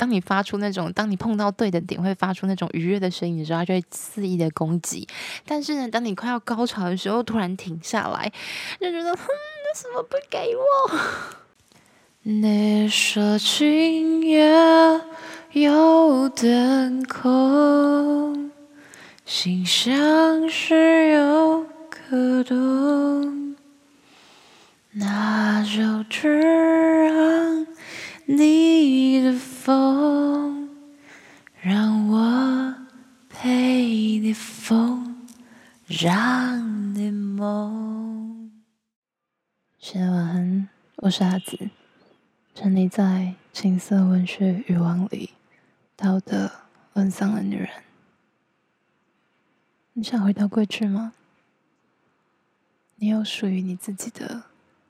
当你发出那种，当你碰到对的点会发出那种愉悦的声音的时候，它就会肆意的攻击。但是呢，当你快要高潮的时候，突然停下来，就觉得，哼，为什么不给我？你说今夜有点空，心像是有个洞，那就只让你的风，让我陪你疯，让你梦。现在晚安，我是阿紫，沉溺在情色文学欲望里，道德沦丧的女人。你想回到过去吗？你有属于你自己的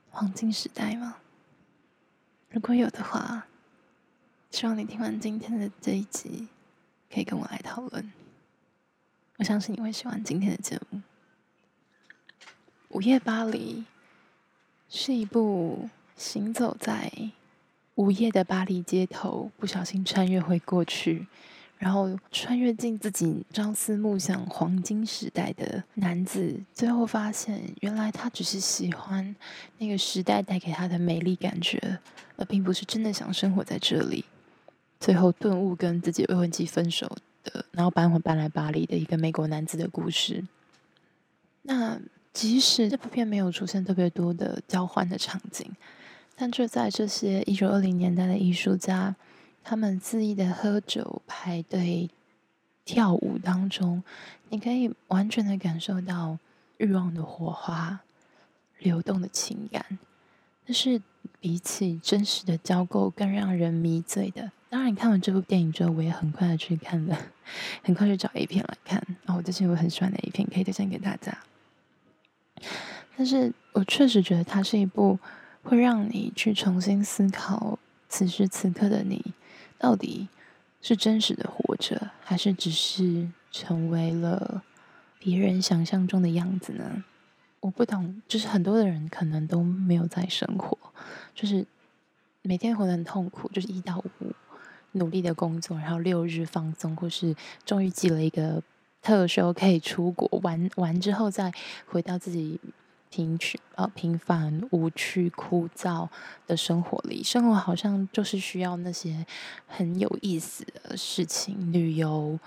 黄金时代吗？如果有的话，希望你听完今天的这一集，可以跟我来讨论。我相信你会喜欢今天的节目。《午夜巴黎》是一部行走在午夜的巴黎街头，不小心穿越回过去。然后穿越进自己朝思暮想黄金时代的男子，最后发现原来他只是喜欢那个时代带给他的美丽感觉，而并不是真的想生活在这里。最后顿悟跟自己未婚妻分手的，然后搬回搬来巴黎的一个美国男子的故事。那即使这部片没有出现特别多的交换的场景，但就在这些一九二零年代的艺术家。他们恣意的喝酒、排队、跳舞当中，你可以完全的感受到欲望的火花、流动的情感。但是比起真实的交媾更让人迷醉的。当然，你看完这部电影之后，我也很快的去看了，很快去找 A 片来看。然后我最近有很喜欢的 A 片，可以推荐给大家。但是我确实觉得它是一部会让你去重新思考此时此刻的你。到底是真实的活着，还是只是成为了别人想象中的样子呢？我不懂，就是很多的人可能都没有在生活，就是每天活得很痛苦，就是一到五努力的工作，然后六日放松，或是终于挤了一个特休可以出国玩玩之后，再回到自己。平去呃平凡无趣枯燥的生活里，生活好像就是需要那些很有意思的事情，旅游、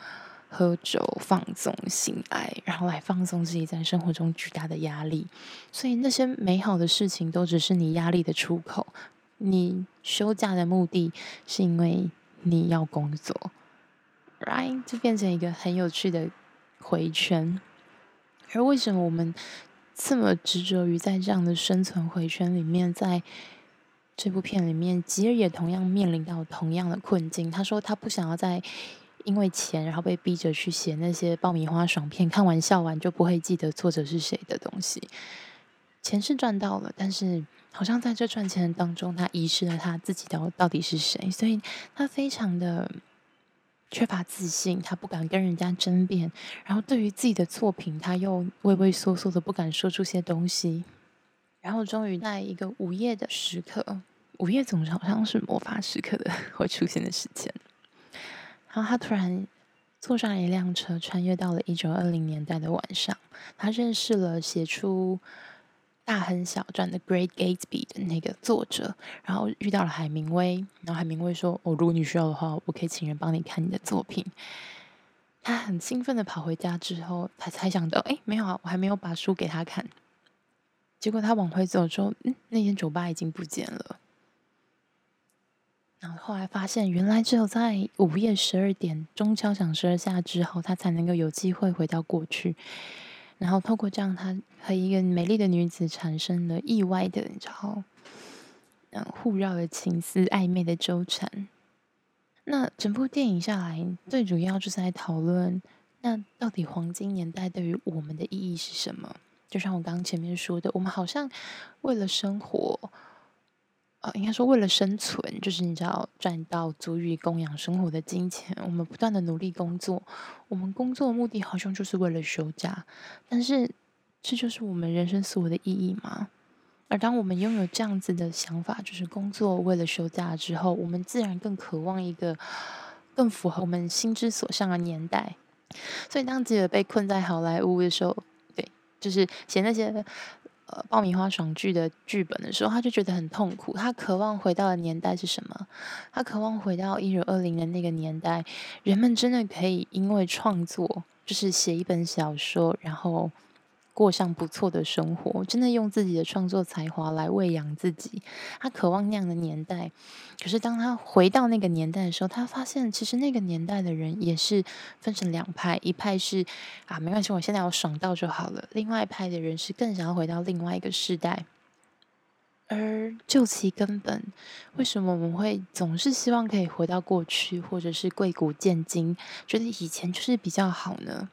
喝酒、放纵、性爱，然后来放松自己在生活中巨大的压力。所以那些美好的事情都只是你压力的出口。你休假的目的是因为你要工作，right？就变成一个很有趣的回圈。而为什么我们？这么执着于在这样的生存回圈里面，在这部片里面，吉尔也同样面临到同样的困境。他说他不想要在因为钱，然后被逼着去写那些爆米花爽片，看完笑完就不会记得作者是谁的东西。钱是赚到了，但是好像在这赚钱当中，他遗失了他自己到到底是谁，所以他非常的。缺乏自信，他不敢跟人家争辩，然后对于自己的作品，他又畏畏缩缩的不敢说出些东西。然后终于在一个午夜的时刻，午夜总是好像是魔法时刻的 会出现的时间。然后他突然坐上一辆车，穿越到了一九二零年代的晚上，他认识了写出。大亨小传的 Great Gatsby 的那个作者，然后遇到了海明威，然后海明威说：“哦，如果你需要的话，我可以请人帮你看你的作品。”他很兴奋的跑回家之后，他才想到：“哎，没有啊，我还没有把书给他看。”结果他往回走之后，嗯，那间酒吧已经不见了。后来发现，原来只有在午夜十二点钟敲响十二下之后，他才能够有机会回到过去。然后透过这样，他和一个美丽的女子产生了意外的，你知道，嗯，互绕的情丝，暧昧的纠缠。那整部电影下来，最主要就是在讨论，那到底黄金年代对于我们的意义是什么？就像我刚刚前面说的，我们好像为了生活。呃，应该说，为了生存，就是你知道赚到足以供养生活的金钱，我们不断的努力工作。我们工作的目的好像就是为了休假，但是这就是我们人生所有的意义吗？而当我们拥有这样子的想法，就是工作为了休假之后，我们自然更渴望一个更符合我们心之所向的年代。所以，当吉尔被困在好莱坞的时候，对，就是写那些爆米花爽剧的剧本的时候，他就觉得很痛苦。他渴望回到的年代是什么？他渴望回到一九二零的那个年代，人们真的可以因为创作，就是写一本小说，然后。过上不错的生活，真的用自己的创作才华来喂养自己。他渴望那样的年代，可是当他回到那个年代的时候，他发现其实那个年代的人也是分成两派，一派是啊，没关系，我现在要爽到就好了；另外一派的人是更想要回到另外一个时代。而究其根本，为什么我们会总是希望可以回到过去，或者是贵古贱今，觉得以前就是比较好呢？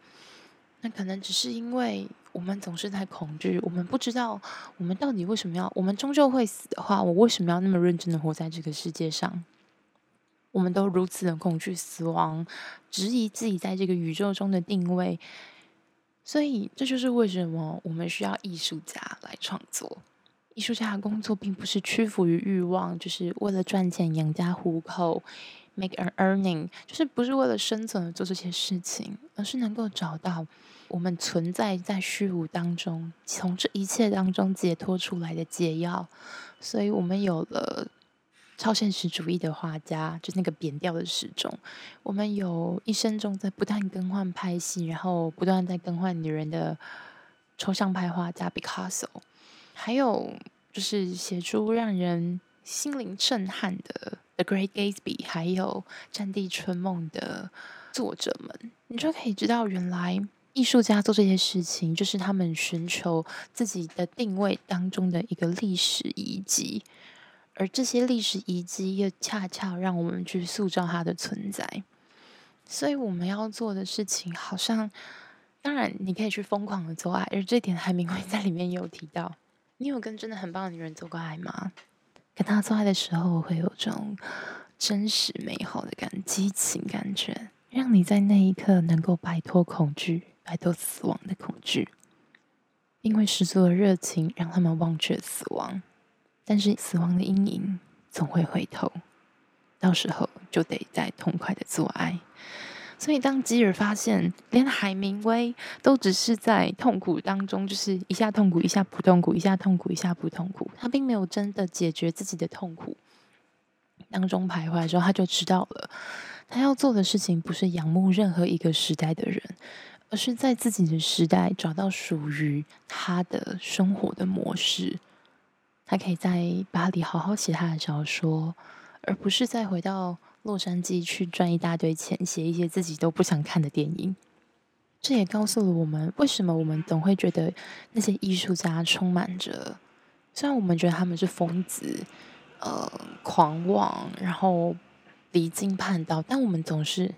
那可能只是因为。我们总是在恐惧，我们不知道我们到底为什么要。我们终究会死的话，我为什么要那么认真的活在这个世界上？我们都如此的恐惧死亡，质疑自己在这个宇宙中的定位。所以，这就是为什么我们需要艺术家来创作。艺术家的工作并不是屈服于欲望，就是为了赚钱养家糊口，make an earning，就是不是为了生存而做这些事情，而是能够找到。我们存在在虚无当中，从这一切当中解脱出来的解药，所以我们有了超现实主义的画家，就那个扁掉的时钟；我们有一生中在不断更换拍戏，然后不断在更换女人的抽象派画家 Picasso，还有就是写出让人心灵震撼的 The Great Gatsby，还有《战地春梦》的作者们，你就可以知道原来。艺术家做这些事情，就是他们寻求自己的定位当中的一个历史遗迹，而这些历史遗迹又恰恰让我们去塑造它的存在。所以我们要做的事情，好像当然你可以去疯狂的做爱，而这点海明威在里面也有提到。你有跟真的很棒的女人做过爱吗？跟他做爱的时候，会有种真实美好的感激情感觉，让你在那一刻能够摆脱恐惧。摆脱死亡的恐惧，因为十足的热情让他们忘却死亡，但是死亡的阴影总会回头，到时候就得再痛快的做爱。所以，当吉尔发现连海明威都只是在痛苦当中，就是一下痛苦一下不痛苦，一下痛苦一下不痛苦，他并没有真的解决自己的痛苦当中徘徊的时候，他就知道了，他要做的事情不是仰慕任何一个时代的人。而是在自己的时代找到属于他的生活的模式，他可以在巴黎好好写他的小说，而不是再回到洛杉矶去赚一大堆钱，写一些自己都不想看的电影。这也告诉了我们，为什么我们总会觉得那些艺术家充满着，虽然我们觉得他们是疯子、呃狂妄，然后离经叛道，但我们总是。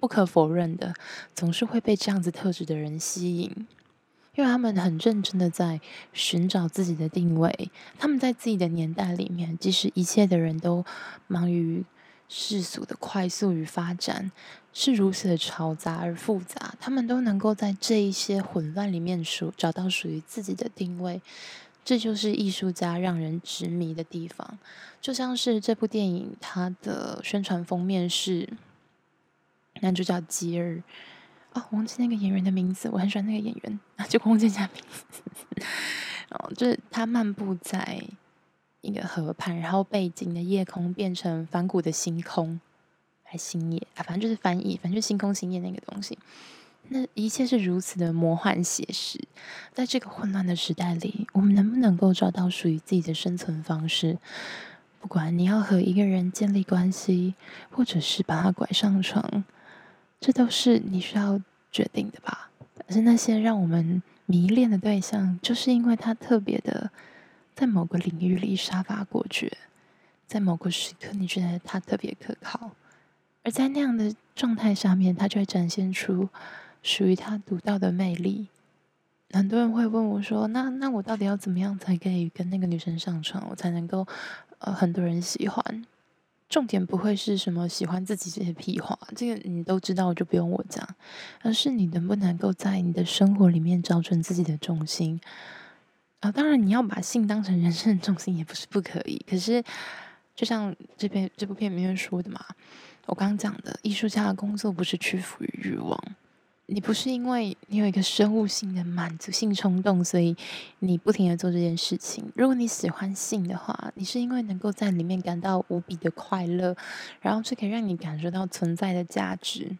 不可否认的，总是会被这样子特质的人吸引，因为他们很认真的在寻找自己的定位。他们在自己的年代里面，即使一切的人都忙于世俗的快速与发展，是如此的嘈杂而复杂，他们都能够在这一些混乱里面属找到属于自己的定位。这就是艺术家让人执迷的地方。就像是这部电影，它的宣传封面是。男主角吉尔，哦，忘记那个演员的名字，我很喜欢那个演员，就忘记人家名字。哦，就是他漫步在一个河畔，然后背景的夜空变成反谷的星空，还星夜啊，反正就是翻译，反正就星空星夜那个东西。那一切是如此的魔幻写实，在这个混乱的时代里，我们能不能够找到属于自己的生存方式？不管你要和一个人建立关系，或者是把他拐上床。这都是你需要决定的吧？可是那些让我们迷恋的对象，就是因为他特别的，在某个领域里杀伐果决，在某个时刻你觉得他特别可靠，而在那样的状态下面，他就会展现出属于他独到的魅力。很多人会问我说：“那那我到底要怎么样才可以跟那个女生上床，我才能够呃很多人喜欢？”重点不会是什么喜欢自己这些屁话，这个你都知道，就不用我讲。而是你能不能够在你的生活里面找准自己的重心，啊、当然你要把性当成人生的重心也不是不可以。可是，就像这篇这部片里面说的嘛，我刚刚讲的，艺术家的工作不是屈服于欲望。你不是因为你有一个生物性的满足性冲动，所以你不停的做这件事情。如果你喜欢性的话，你是因为能够在里面感到无比的快乐，然后这可以让你感受到存在的价值。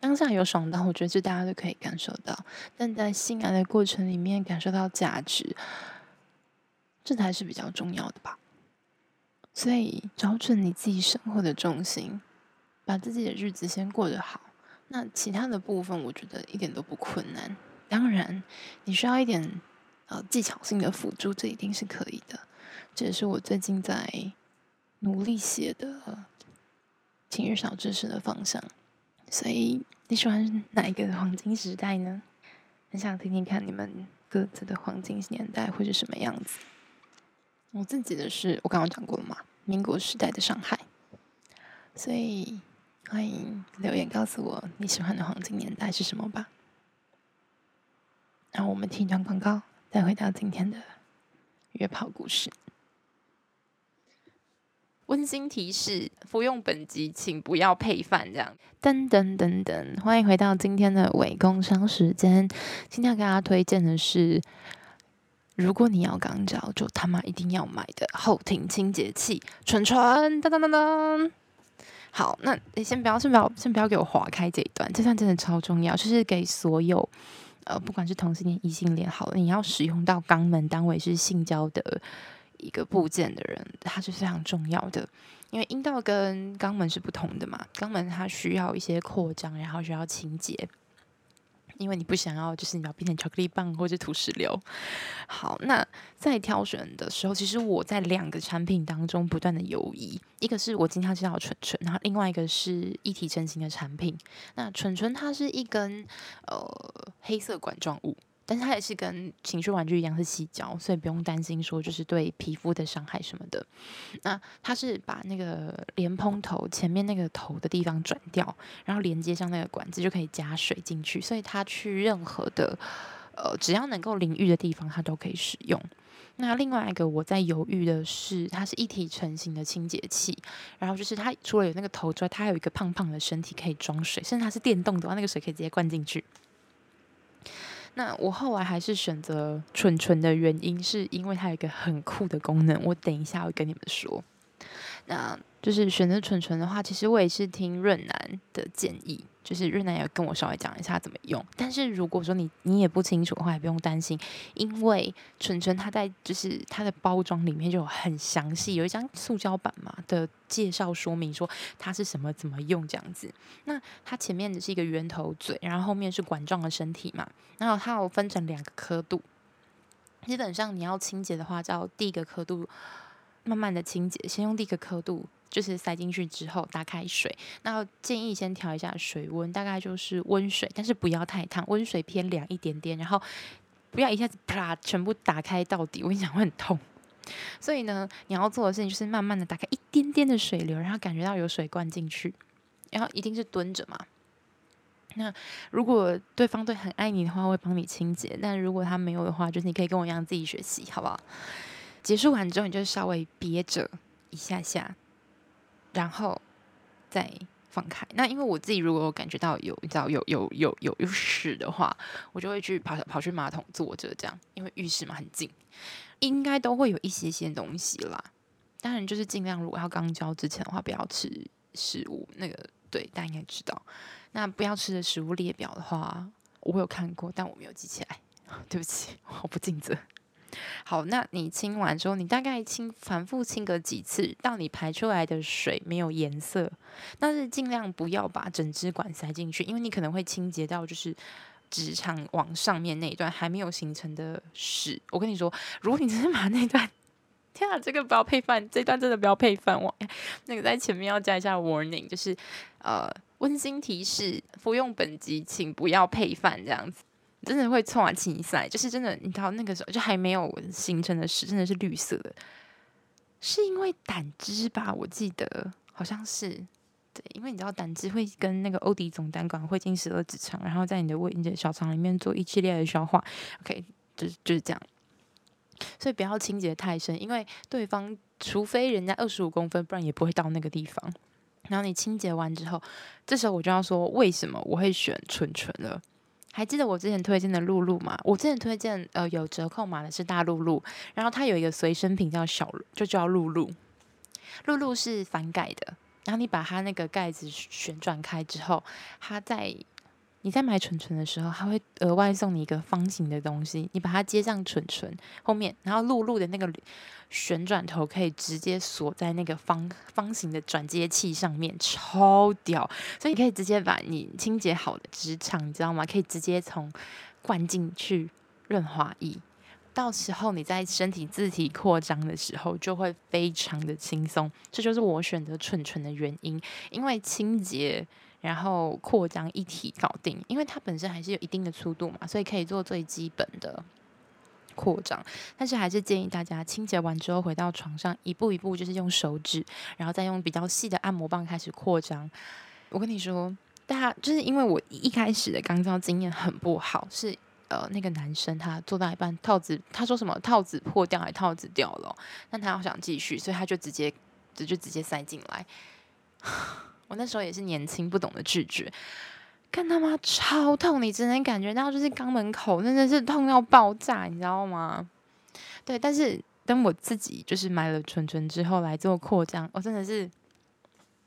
当下有爽到，我觉得这大家都可以感受到。但在性爱的过程里面感受到价值，这才是比较重要的吧。所以找准你自己生活的重心，把自己的日子先过得好。那其他的部分，我觉得一点都不困难。当然，你需要一点呃技巧性的辅助，这一定是可以的。这也是我最近在努力写的情欲小知识的方向。所以你喜欢哪一个黄金时代呢？很想听听看你们各自的黄金年代会是什么样子。我自己的是我刚刚讲过了嘛，民国时代的上海。所以。欢迎留言告诉我你喜欢的黄金年代是什么吧。然后我们听一段广告，再回到今天的约炮故事。温馨提示：服用本集请不要配饭。这样，噔噔噔噔，欢迎回到今天的伪工商时间。今天要给大家推荐的是，如果你要肛交，就他妈一定要买的后庭清洁器，纯纯，噔噔噔噔。好，那你先不要，先不要，先不要给我划开这一段，这段真的超重要，就是给所有呃，不管是同性恋、异性恋，好了，你要使用到肛门单位是性交的一个部件的人，它是非常重要的，因为阴道跟肛门是不同的嘛，肛门它需要一些扩张，然后需要清洁。因为你不想要，就是你要变成巧克力棒或者土石流。好，那在挑选的时候，其实我在两个产品当中不断的犹豫，一个是我今天要介绍的纯纯，然后另外一个是一体成型的产品。那纯纯它是一根呃黑色管状物。但是它也是跟情趣玩具一样是矽胶，所以不用担心说就是对皮肤的伤害什么的。那它是把那个莲蓬头前面那个头的地方转掉，然后连接上那个管子就可以加水进去，所以它去任何的呃只要能够淋浴的地方它都可以使用。那另外一个我在犹豫的是，它是一体成型的清洁器，然后就是它除了有那个头之外，它还有一个胖胖的身体可以装水，甚至它是电动的话，那个水可以直接灌进去。那我后来还是选择蠢蠢的原因，是因为它有一个很酷的功能，我等一下会跟你们说。那就是选择蠢蠢的话，其实我也是听润南的建议。就是瑞南也跟我稍微讲一下怎么用，但是如果说你你也不清楚的话，也不用担心，因为纯纯它在就是它的包装里面就有很详细，有一张塑胶板嘛的介绍说明，说它是什么怎么用这样子。那它前面的是一个圆头嘴，然后后面是管状的身体嘛，然后它有分成两个刻度，基本上你要清洁的话，叫第一个刻度慢慢的清洁，先用第一个刻度。就是塞进去之后打开水，那建议先调一下水温，大概就是温水，但是不要太烫，温水偏凉一点点，然后不要一下子啪全部打开到底，我跟你讲会很痛。所以呢，你要做的事情就是慢慢的打开一点点的水流，然后感觉到有水灌进去，然后一定是蹲着嘛。那如果对方对很爱你的话，会帮你清洁，但如果他没有的话，就是你可以跟我一样自己学习，好不好？结束完之后，你就稍微憋着一下下。然后再放开。那因为我自己如果感觉到有，你知道有有有有有屎的话，我就会去跑跑去马桶坐着这样，因为浴室嘛很近，应该都会有一些些东西啦。当然就是尽量如果要肛交之前的话，不要吃食物。那个对，大家应该知道。那不要吃的食物列表的话，我有看过，但我没有记起来。对不起，我不尽责。好，那你清完之后，你大概清反复清个几次，到你排出来的水没有颜色，但是尽量不要把整支管塞进去，因为你可能会清洁到就是直肠往上面那一段还没有形成的屎。我跟你说，如果你只是把那段，天啊，这个不要配饭，这段真的不要配饭。我那个在前面要加一下 warning，就是呃温馨提示，服用本集请不要配饭这样子。真的会冲啊起赛，就是真的，你知道那个时候就还没有形成的屎，真的是绿色的，是因为胆汁吧？我记得好像是，对，因为你知道胆汁会跟那个欧迪总胆管会进十二指肠，然后在你的胃、你的小肠里面做一系列的消化。OK，就是就是这样。所以不要清洁太深，因为对方除非人家二十五公分，不然也不会到那个地方。然后你清洁完之后，这时候我就要说为什么我会选纯纯了。还记得我之前推荐的露露吗？我之前推荐呃有折扣码的是大露露，然后它有一个随身品叫小，就叫露露。露露是翻盖的，然后你把它那个盖子旋转开之后，它在。你在买纯纯的时候，他会额外送你一个方形的东西，你把它接上纯纯后面，然后露露的那个旋转头可以直接锁在那个方方形的转接器上面，超屌！所以你可以直接把你清洁好的职场，你知道吗？可以直接从灌进去润滑液，到时候你在身体自体扩张的时候就会非常的轻松。这就是我选择纯纯的原因，因为清洁。然后扩张一体搞定，因为它本身还是有一定的粗度嘛，所以可以做最基本的扩张。但是还是建议大家清洁完之后回到床上，一步一步就是用手指，然后再用比较细的按摩棒开始扩张。我跟你说，大家就是因为我一开始的肛交经验很不好，是呃那个男生他做到一半套子，他说什么套子破掉还套子掉了，但他要想继续，所以他就直接就就直接塞进来。我那时候也是年轻不懂得拒绝，看他妈超痛，你只能感觉到就是肛门口真的是痛到爆炸，你知道吗？对，但是等我自己就是买了纯纯之后来做扩张，我真的是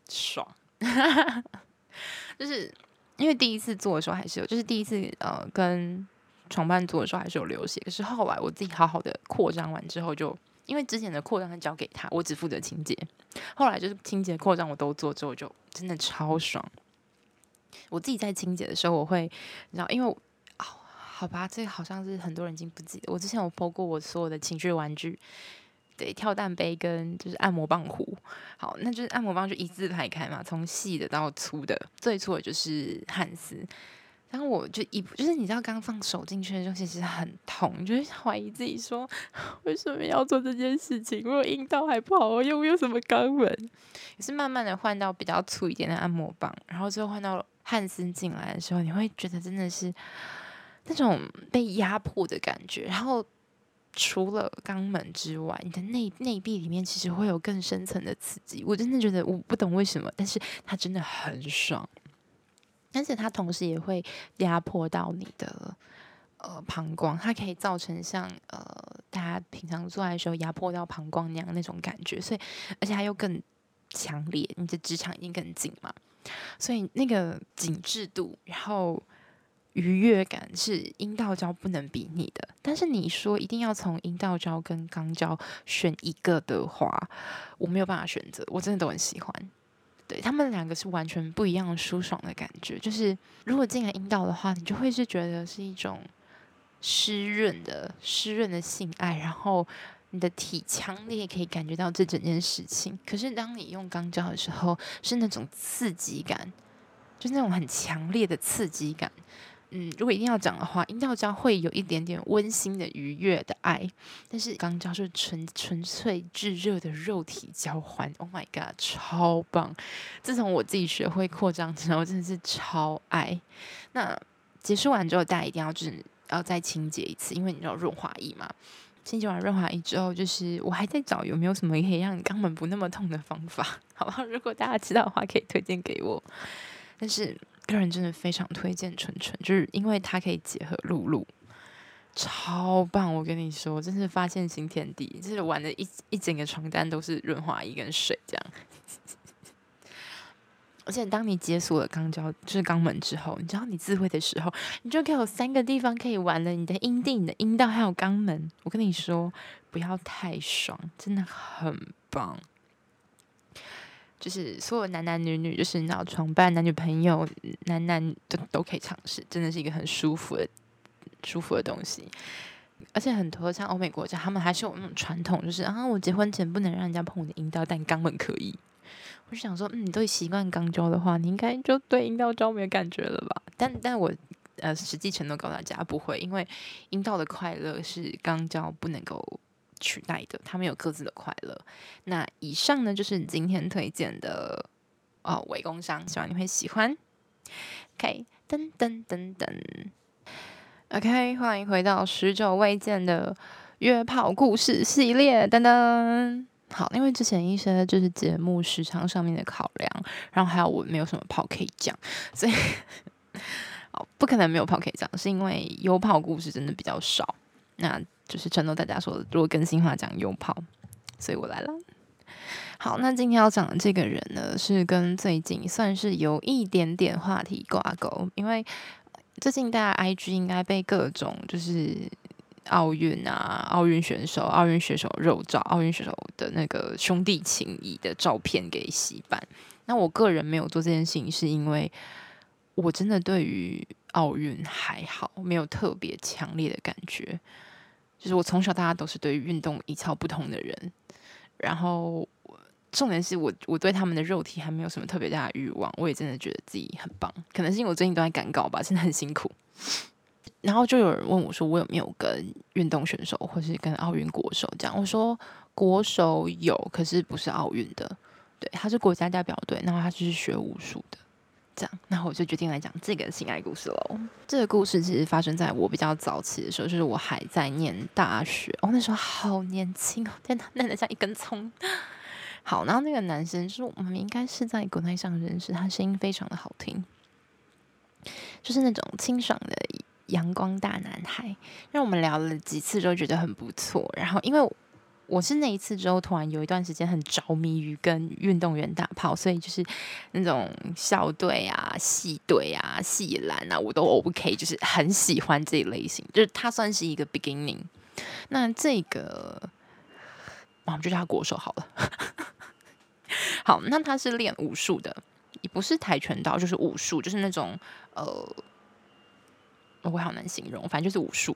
爽，就是因为第一次做的时候还是有，就是第一次呃跟床伴做的时候还是有流血，可是后来我自己好好的扩张完之后就。因为之前的扩张交给他，我只负责清洁。后来就是清洁、扩张我都做之后，就真的超爽。我自己在清洁的时候，我会，你知道，因为哦，好吧，这个好像是很多人已经不记得。我之前有播过我所有的情趣玩具，对，跳蛋杯跟就是按摩棒壶。好，那就是按摩棒就一字排开嘛，从细的到粗的，最粗的就是汉斯。然后我就一就是你知道，刚放手进去的时候其实很痛，就会怀疑自己说为什么要做这件事情？如果阴道还不好用，用什么肛门？也是慢慢的换到比较粗一点的按摩棒，然后最后换到汉斯进来的时候，你会觉得真的是那种被压迫的感觉。然后除了肛门之外，你的内内壁里面其实会有更深层的刺激。我真的觉得我不懂为什么，但是它真的很爽。但是它同时也会压迫到你的呃膀胱，它可以造成像呃大家平常做爱的时候压迫到膀胱那样那种感觉，所以而且它又更强烈，你的直肠一定更紧嘛，所以那个紧致度，然后愉悦感是阴道交不能比拟的。但是你说一定要从阴道交跟肛交选一个的话，我没有办法选择，我真的都很喜欢。对，他们两个是完全不一样的舒爽的感觉，就是如果进来阴道的话，你就会是觉得是一种湿润的湿润的性爱，然后你的体腔你也可以感觉到这整件事情。可是当你用肛交的时候，是那种刺激感，就是那种很强烈的刺激感。嗯，如果一定要讲的话，阴道交会有一点点温馨的愉悦的爱，但是肛交是纯纯粹炙热的肉体交换。Oh my god，超棒！自从我自己学会扩张之后，真的是超爱。那结束完之后，大家一定要就是要再清洁一次，因为你知道润滑液嘛。清洁完润滑液之后，就是我还在找有没有什么可以让你肛门不那么痛的方法，好不好？如果大家知道的话，可以推荐给我。但是。个人真的非常推荐纯纯，就是因为它可以结合露露，超棒！我跟你说，真是发现新天地，就是玩的一一整个床单都是润滑液跟水这样。而且当你解锁了肛交，就是肛门之后，你知道你自慰的时候，你就可以有三个地方可以玩了：你的阴蒂、你的阴道还有肛门。我跟你说，不要太爽，真的很棒。就是所有男男女女，就是你知道床伴、男女朋友、男男都都可以尝试，真的是一个很舒服的、舒服的东西。而且很多像欧美国家，他们还是有那种传统，就是啊，我结婚前不能让人家碰我的阴道，但肛门可以。我就想说，嗯，你都习惯肛交的话，你应该就对阴道交没有感觉了吧？但但我呃，实际承诺告诉大家不会，因为阴道的快乐是肛交不能够。取代的，他们有各自的快乐。那以上呢，就是今天推荐的哦，伪工商，希望你会喜欢。OK，噔噔噔噔，OK，欢迎回到许久未见的约炮故事系列噔噔。好，因为之前一些就是节目时长上面的考量，然后还有我没有什么炮可以讲，所以哦，不可能没有炮可以讲，是因为有炮故事真的比较少。那就是承诺大家说，如果更新话讲优炮，所以我来了。好，那今天要讲的这个人呢，是跟最近算是有一点点话题挂钩，因为最近大家 IG 应该被各种就是奥运啊、奥运选手、奥运选手肉照、奥运选手的那个兄弟情谊的照片给洗版。那我个人没有做这件事情，是因为我真的对于奥运还好，没有特别强烈的感觉。就是我从小到大都是对运动一窍不通的人，然后。重点是我，我对他们的肉体还没有什么特别大的欲望，我也真的觉得自己很棒。可能是因为我最近都在赶稿吧，真的很辛苦。然后就有人问我说，我有没有跟运动选手或是跟奥运国手这样？我说国手有，可是不是奥运的。对，他是国家代表队，然后他就是学武术的。这样，然后我就决定来讲这个性爱故事喽。这个故事其实发生在我比较早期的时候，就是我还在念大学。哦，那时候好年轻哦，天哪，嫩得像一根葱。好，然后那个男生就是我们应该是在国内上认识，他声音非常的好听，就是那种清爽的阳光大男孩。让我们聊了几次之后觉得很不错。然后因为我是那一次之后，突然有一段时间很着迷于跟运动员打炮，所以就是那种校队啊、系队啊、系篮啊，我都 OK，就是很喜欢这一类型。就是他算是一个 beginning。那这个。我们就叫他国手好了。好，那他是练武术的，也不是跆拳道，就是武术，就是那种呃，我会好难形容，反正就是武术。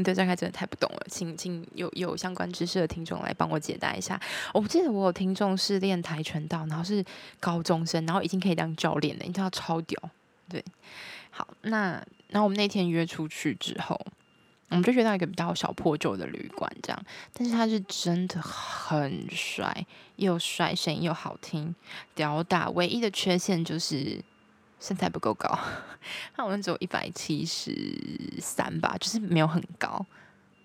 对，这概真的太不懂了，请请有有相关知识的听众来帮我解答一下。我不记得我有听众是练跆拳道，然后是高中生，然后已经可以当教练了，你知道超屌。对，好，那然后我们那天约出去之后。我们就约到一个比较小破旧的旅馆，这样，但是他是真的很帅，又帅，声音又好听，屌打。唯一的缺陷就是身材不够高，他好像只有一百七十三吧，就是没有很高，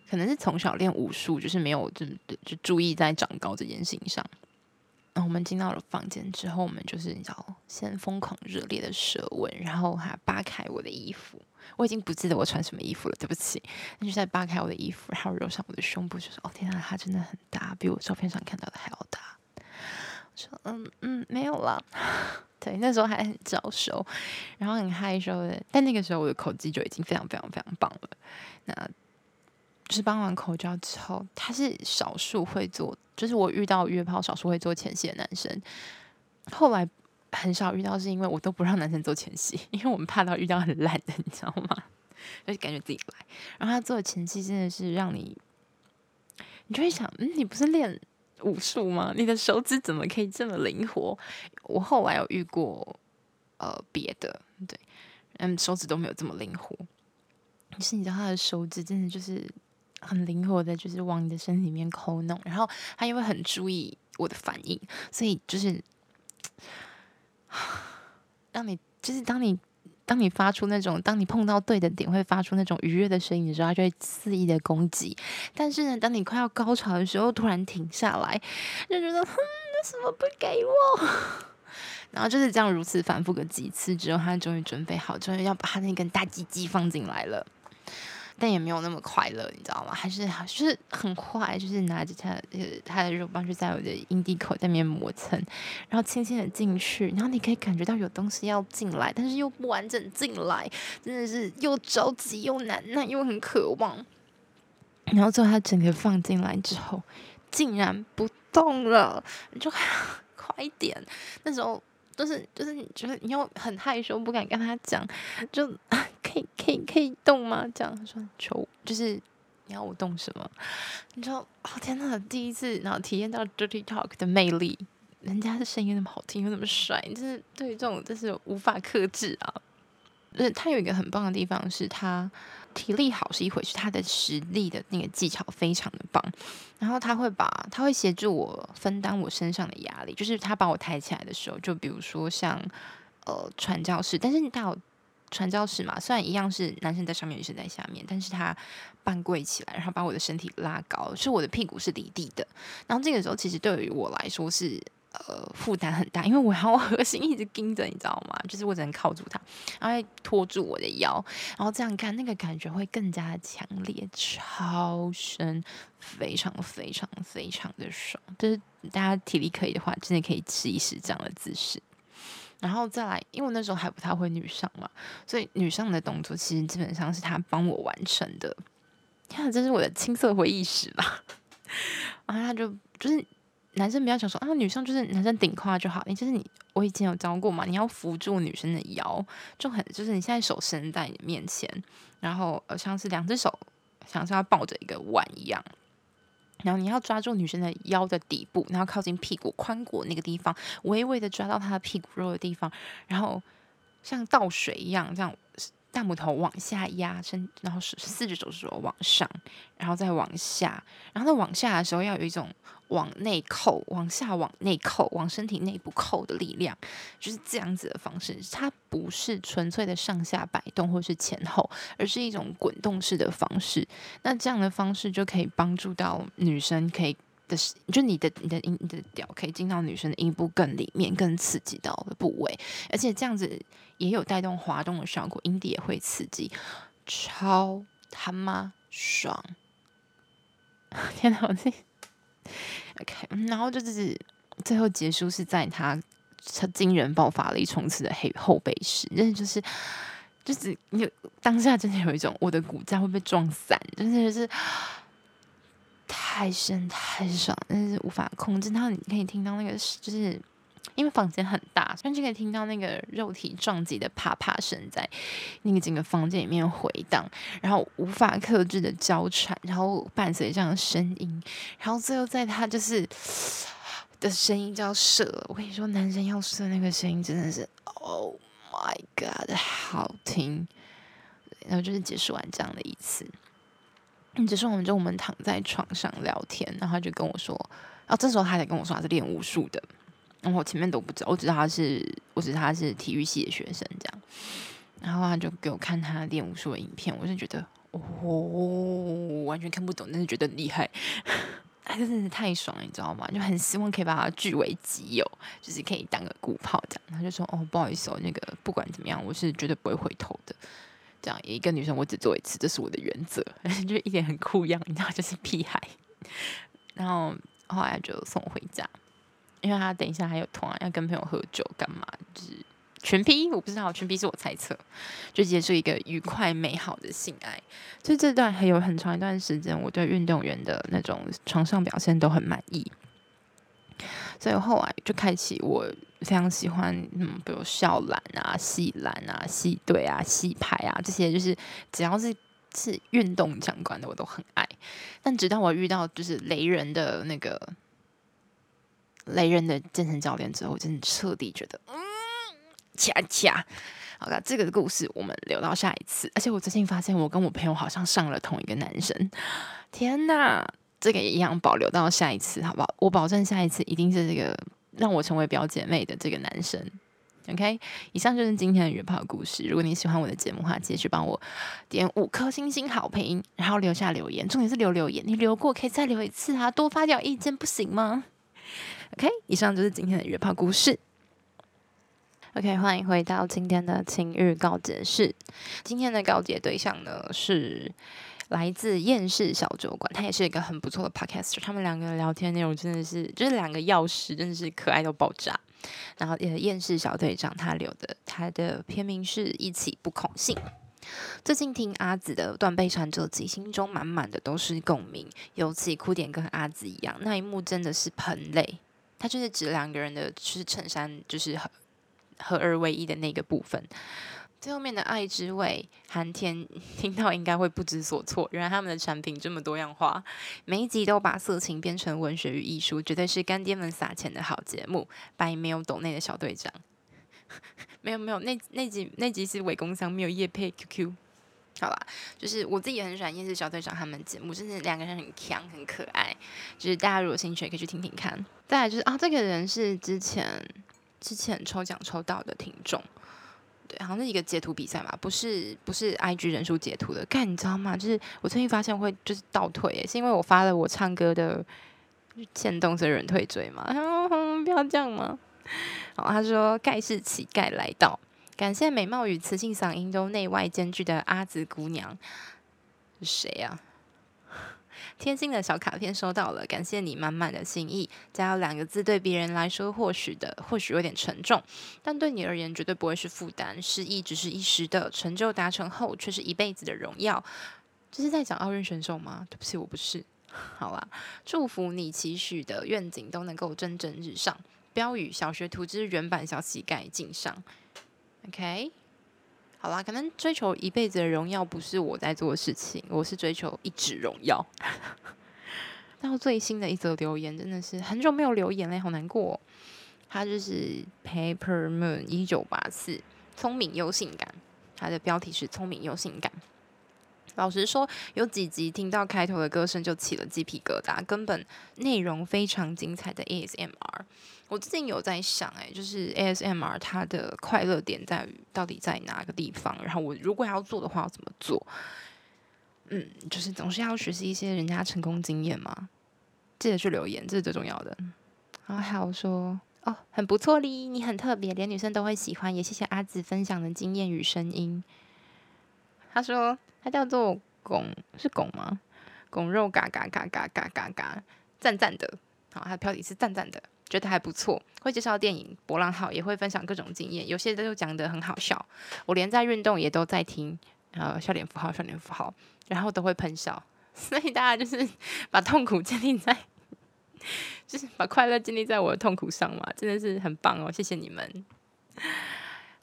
可能是从小练武术，就是没有就就注意在长高这件事情上。然后我们进到了房间之后，我们就是你知道，先疯狂热烈的舌吻，然后还扒开我的衣服。我已经不记得我穿什么衣服了，对不起。那就在扒开我的衣服，然后揉上我的胸部，就说：“哦天啊，它真的很大，比我照片上看到的还要大。”说：“嗯嗯，没有了。”对，那时候还很早熟，然后很害羞的。但那个时候我的口技就已经非常非常非常棒了。那就是帮完口交之后，他是少数会做，就是我遇到约炮少数会做前戏的男生。后来。很少遇到，是因为我都不让男生做前戏，因为我们怕到遇到很烂的，你知道吗？就是感觉自己来。然后他做的前戏真的是让你，你就会想，嗯，你不是练武术吗？你的手指怎么可以这么灵活？我后来有遇过，呃，别的，对，嗯，手指都没有这么灵活。可是你知道他的手指真的就是很灵活的，就是往你的身体里面抠弄。然后他因为很注意我的反应，所以就是。让你就是当你当你发出那种当你碰到对的点会发出那种愉悦的声音的时候，它就会肆意的攻击。但是呢，当你快要高潮的时候，突然停下来，就觉得哼，为什么不给我？然后就是这样如此反复个几次之后，他终于准备好，终于要把他那根大鸡鸡放进来了。但也没有那么快乐，你知道吗？还是就是很快，就是拿着他他的肉棒就在我的阴蒂口在那磨蹭，然后轻轻的进去，然后你可以感觉到有东西要进来，但是又不完整进来，真的是又着急又难耐又很渴望。然后最后他整个放进来之后，竟然不动了，你就 快点。那时候就是就是你觉得你又很害羞，不敢跟他讲，就。可以可以动吗？这样他说求，就是你要我动什么？你知道哦，天呐，第一次然后体验到 dirty talk 的魅力，人家的声音那么好听又那么帅，就是对于这种就是无法克制啊。就是他有一个很棒的地方是他体力好是一回事，他的实力的那个技巧非常的棒。然后他会把他会协助我分担我身上的压力，就是他把我抬起来的时候，就比如说像呃传教士，但是你带我。传教士嘛，虽然一样是男生在上面，女生在下面，但是他半跪起来，然后把我的身体拉高，所以我的屁股是离地的。然后这个时候，其实对于我来说是呃负担很大，因为我要核心一直盯着，你知道吗？就是我只能靠住它，然后拖住我的腰，然后这样看，那个感觉会更加强烈，超深，非常非常非常的爽。就是大家体力可以的话，真的可以试一试这样的姿势。然后再来，因为那时候还不太会女上嘛，所以女上的动作其实基本上是他帮我完成的。看，这是我的青涩回忆史吧。然后他就就是男生不要想说啊，女生就是男生顶胯就好，你就是你我以前有教过嘛，你要扶住女生的腰，就很就是你现在手伸在你面前，然后呃像是两只手像是要抱着一个碗一样。然后你要抓住女生的腰的底部，然后靠近屁股髋骨那个地方，微微的抓到她的屁股肉的地方，然后像倒水一样，这样大拇头往下压伸，然后是四只手指头往上，然后再往下，然后在往下的时候要有一种。往内扣，往下往内扣，往身体内部扣的力量，就是这样子的方式。它不是纯粹的上下摆动或是前后，而是一种滚动式的方式。那这样的方式就可以帮助到女生，可以的，就你的你的阴你的屌可以进到女生的阴部更里面，更刺激到的部位。而且这样子也有带动滑动的效果，阴蒂也会刺激，超他妈爽！天哪，我这。OK，然后就是最后结束是在他他惊人爆发力冲刺的黑后背时，真的就是就是你当下真的有一种我的骨架会被撞散，真的是太深太爽，但是无法控制。然后你可以听到那个就是。因为房间很大，甚至可以听到那个肉体撞击的啪啪声在那个整个房间里面回荡，然后无法克制的娇喘，然后伴随这样的声音，然后最后在他就是的声音就要射了。我跟你说，男生要射那个声音真的是，Oh my God，好听。然后就是结束完这样的一次，只是我们就我们躺在床上聊天，然后他就跟我说，哦，这时候他才跟我说他是练武术的。然后我前面都不知道，我知道他是，我只知道他是体育系的学生这样。然后他就给我看他练武术的影片，我就觉得哦，完全看不懂，但是觉得厉害，哎，真的是太爽了，你知道吗？就很希望可以把他据为己有，就是可以当个鼓炮这样。他就说哦，不好意思哦，那个不管怎么样，我是绝对不会回头的。这样一个女生我只做一次，这是我的原则。就一点很酷样，你知道，就是屁孩。然后后来就送我回家。因为他等一下还有团，要跟朋友喝酒干嘛？就是全批，我不知道，全批是我猜测，就结束一个愉快美好的性爱。就这段还有很长一段时间，我对运动员的那种床上表现都很满意，所以后来就开启我非常喜欢，嗯，比如校篮啊、系篮啊、系队啊、系排啊这些，就是只要是是运动相关的，我都很爱。但直到我遇到就是雷人的那个。雷人的健身教练之后，我真的彻底觉得，嗯，恰恰，好了，这个故事我们留到下一次。而且我最近发现，我跟我朋友好像上了同一个男生，天哪，这个也一样保留到下一次，好不好？我保证下一次一定是这个让我成为表姐妹的这个男生。OK，以上就是今天的约炮故事。如果你喜欢我的节目的话，记得去帮我点五颗星星好评，然后留下留言，重点是留留言，你留过可以再留一次啊，多发表意见不行吗？OK，以上就是今天的约炮故事。OK，欢迎回到今天的情欲告解室。今天的告解对象呢是来自厌世小酒馆，他也是一个很不错的 Podcaster。他们两个聊天内容真的是，就是两个钥匙，真的是可爱到爆炸。然后，呃，厌世小队长他留的，他的片名是一起不恐性。最近听阿紫的《断背山》这集，心中满满的都是共鸣，尤其哭点跟阿紫一样，那一幕真的是喷泪。他就是指两个人的，就是衬衫，就是合合二为一的那个部分。最后面的爱之味，韩天 听到应该会不知所措。原来他们的产品这么多样化，每一集都把色情变成文学与艺术，绝对是干爹们撒钱的好节目。拜没有懂内的小队长。没有没有，那那集那集是伪工商，没有业配 QQ。好吧，就是我自己也很喜欢夜市小队长他们节目，就是两个人很强很可爱，就是大家如果有兴趣也可以去听听看。再来就是啊，这个人是之前之前抽奖抽到的听众，对，好像是一个截图比赛嘛，不是不是 IG 人数截图的。干，你知道吗？就是我最近发现会就是倒退，是因为我发了我唱歌的限动，所以有人退追嘛。不要这样嘛。好，他说盖世乞丐来到，感谢美貌与磁性嗓音都内外兼具的阿紫姑娘，是谁呀？贴心的小卡片收到了，感谢你满满的心意。加油两个字对别人来说或许的或许有点沉重，但对你而言绝对不会是负担。失意只是一时的，成就达成后却是一辈子的荣耀。这是在讲奥运选手吗？对不起，我不是。好啦，祝福你期许的愿景都能够蒸蒸日上。标语：小学徒之原版小乞丐敬上。OK。好啦，可能追求一辈子的荣耀不是我在做的事情，我是追求一纸荣耀。到最新的一则留言真的是很久没有留言嘞，好难过哦。他就是 Paper Moon 一九八四，聪明又性感。他的标题是聪明又性感。老实说，有几集听到开头的歌声就起了鸡皮疙瘩，根本内容非常精彩的 ASMR。我最近有在想，哎，就是 ASMR 它的快乐点在于到底在哪个地方？然后我如果要做的话，要怎么做？嗯，就是总是要学习一些人家成功经验嘛。记得去留言，这是最重要的。然后还有说，哦，很不错哩，你很特别，连女生都会喜欢。也谢谢阿紫分享的经验与声音。他说。他叫做拱，是拱吗？拱肉嘎嘎嘎嘎嘎嘎嘎，赞赞的。好，他的标题是赞赞的，觉得还不错。会介绍电影《波浪号》，也会分享各种经验，有些都讲得很好笑。我连在运动也都在听，呃笑脸符号，笑脸符号，然后都会喷笑。所以大家就是 把痛苦建立在，就是把快乐建立在我的痛苦上嘛，真的是很棒哦！谢谢你们。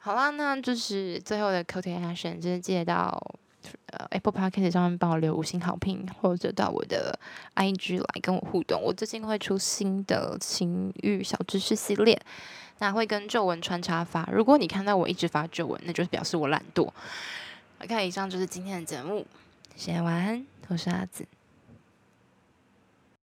好啦，那就是最后的 call to action，就是接到。呃，Apple Podcast 上面帮我留五星好评，或者到我的 IG 来跟我互动。我最近会出新的情欲小知识系列，那会跟皱纹穿插发。如果你看到我一直发皱纹，那就是表示我懒惰。OK，以上就是今天的节目，谢谢，晚安，我是阿紫。